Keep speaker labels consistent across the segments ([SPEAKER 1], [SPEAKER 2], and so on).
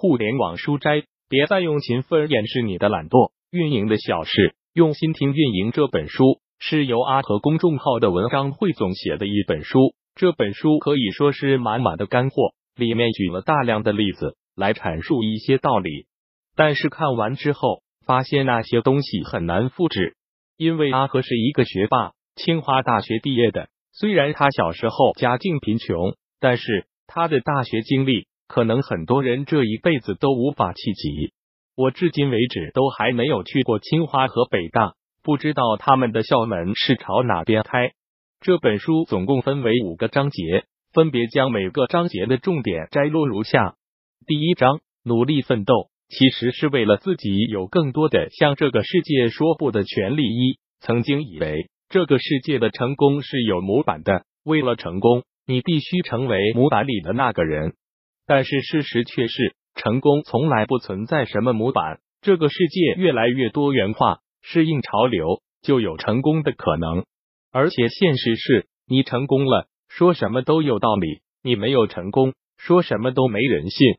[SPEAKER 1] 互联网书斋，别再用勤奋掩饰你的懒惰。运营的小事，用心听运营。这本书是由阿和公众号的文章汇总写的一本书。这本书可以说是满满的干货，里面举了大量的例子来阐述一些道理。但是看完之后，发现那些东西很难复制，因为阿和是一个学霸，清华大学毕业的。虽然他小时候家境贫穷，但是他的大学经历。可能很多人这一辈子都无法企及。我至今为止都还没有去过清华和北大，不知道他们的校门是朝哪边开。这本书总共分为五个章节，分别将每个章节的重点摘录如下：第一章，努力奋斗，其实是为了自己有更多的向这个世界说不的权利。一曾经以为这个世界的成功是有模板的，为了成功，你必须成为模板里的那个人。但是事实却是，成功从来不存在什么模板。这个世界越来越多元化，适应潮流就有成功的可能。而且现实是，你成功了，说什么都有道理；你没有成功，说什么都没人信。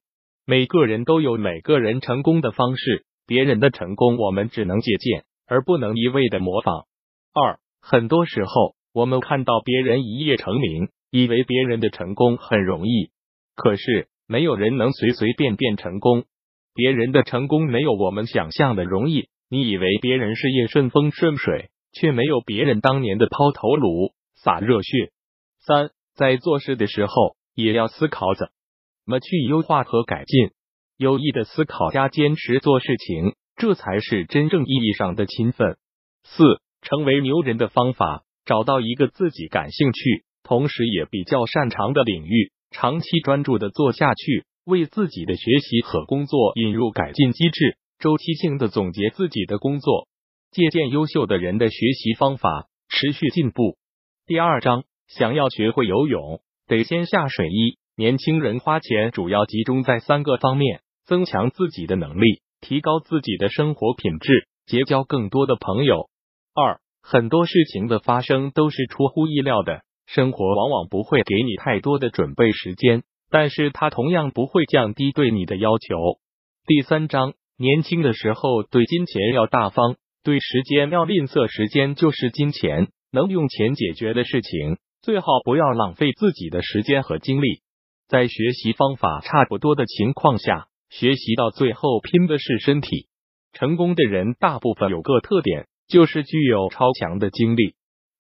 [SPEAKER 1] 每个人都有每个人成功的方式，别人的成功我们只能借鉴，而不能一味的模仿。二，很多时候我们看到别人一夜成名，以为别人的成功很容易，可是。没有人能随随便便成功，别人的成功没有我们想象的容易。你以为别人事业顺风顺水，却没有别人当年的抛头颅、洒热血。三，在做事的时候也要思考怎么去优化和改进。有意的思考加坚持做事情，这才是真正意义上的勤奋。四，成为牛人的方法，找到一个自己感兴趣，同时也比较擅长的领域。长期专注的做下去，为自己的学习和工作引入改进机制，周期性的总结自己的工作，借鉴优秀的人的学习方法，持续进步。第二章，想要学会游泳，得先下水。一年轻人花钱主要集中在三个方面：增强自己的能力，提高自己的生活品质，结交更多的朋友。二，很多事情的发生都是出乎意料的。生活往往不会给你太多的准备时间，但是它同样不会降低对你的要求。第三章，年轻的时候对金钱要大方，对时间要吝啬。时间就是金钱，能用钱解决的事情，最好不要浪费自己的时间和精力。在学习方法差不多的情况下，学习到最后拼的是身体。成功的人大部分有个特点，就是具有超强的精力。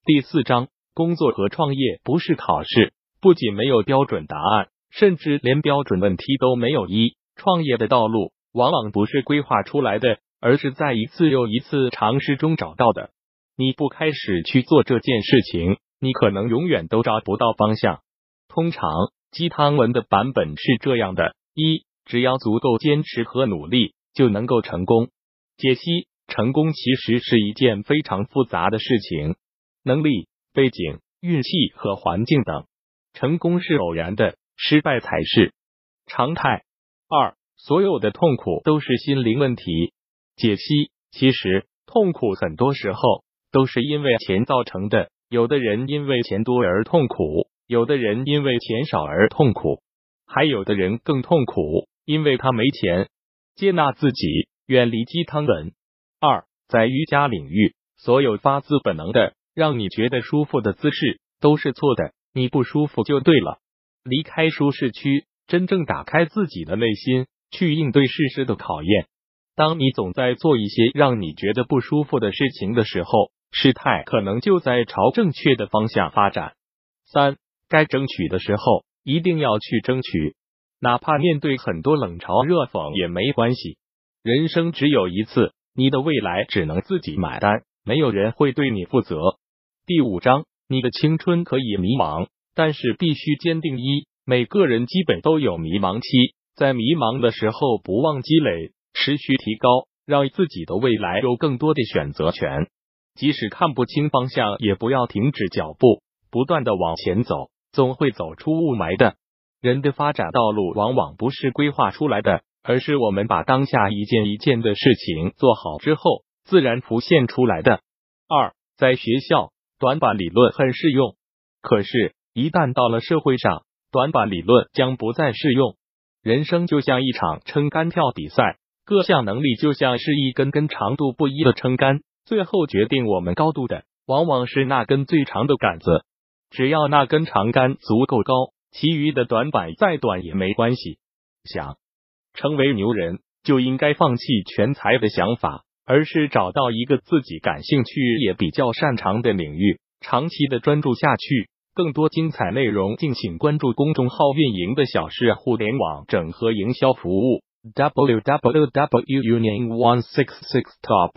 [SPEAKER 1] 第四章。工作和创业不是考试，不仅没有标准答案，甚至连标准问题都没有。一创业的道路往往不是规划出来的，而是在一次又一次尝试中找到的。你不开始去做这件事情，你可能永远都找不到方向。通常鸡汤文的版本是这样的：一，只要足够坚持和努力，就能够成功。解析：成功其实是一件非常复杂的事情，能力。背景、运气和环境等，成功是偶然的，失败才是常态。二，所有的痛苦都是心灵问题。解析：其实痛苦很多时候都是因为钱造成的。有的人因为钱多而痛苦，有的人因为钱少而痛苦，还有的人更痛苦，因为他没钱。接纳自己，远离鸡汤文。二，在瑜伽领域，所有发自本能的。让你觉得舒服的姿势都是错的，你不舒服就对了。离开舒适区，真正打开自己的内心，去应对事实的考验。当你总在做一些让你觉得不舒服的事情的时候，事态可能就在朝正确的方向发展。三，该争取的时候一定要去争取，哪怕面对很多冷嘲热讽也没关系。人生只有一次，你的未来只能自己买单，没有人会对你负责。第五章，你的青春可以迷茫，但是必须坚定。一，每个人基本都有迷茫期，在迷茫的时候不忘积累，持续提高，让自己的未来有更多的选择权。即使看不清方向，也不要停止脚步，不断的往前走，总会走出雾霾的。人的发展道路往往不是规划出来的，而是我们把当下一件一件的事情做好之后，自然浮现出来的。二，在学校。短板理论很适用，可是，一旦到了社会上，短板理论将不再适用。人生就像一场撑杆跳比赛，各项能力就像是一根根长度不一的撑杆，最后决定我们高度的，往往是那根最长的杆子。只要那根长杆足够高，其余的短板再短也没关系。想成为牛人，就应该放弃全才的想法，而是找到一个自己感兴趣也比较擅长的领域，长期的专注下去。更多精彩内容，敬请关注公众号运营的小事互联网整合营销服务 www union one six six top。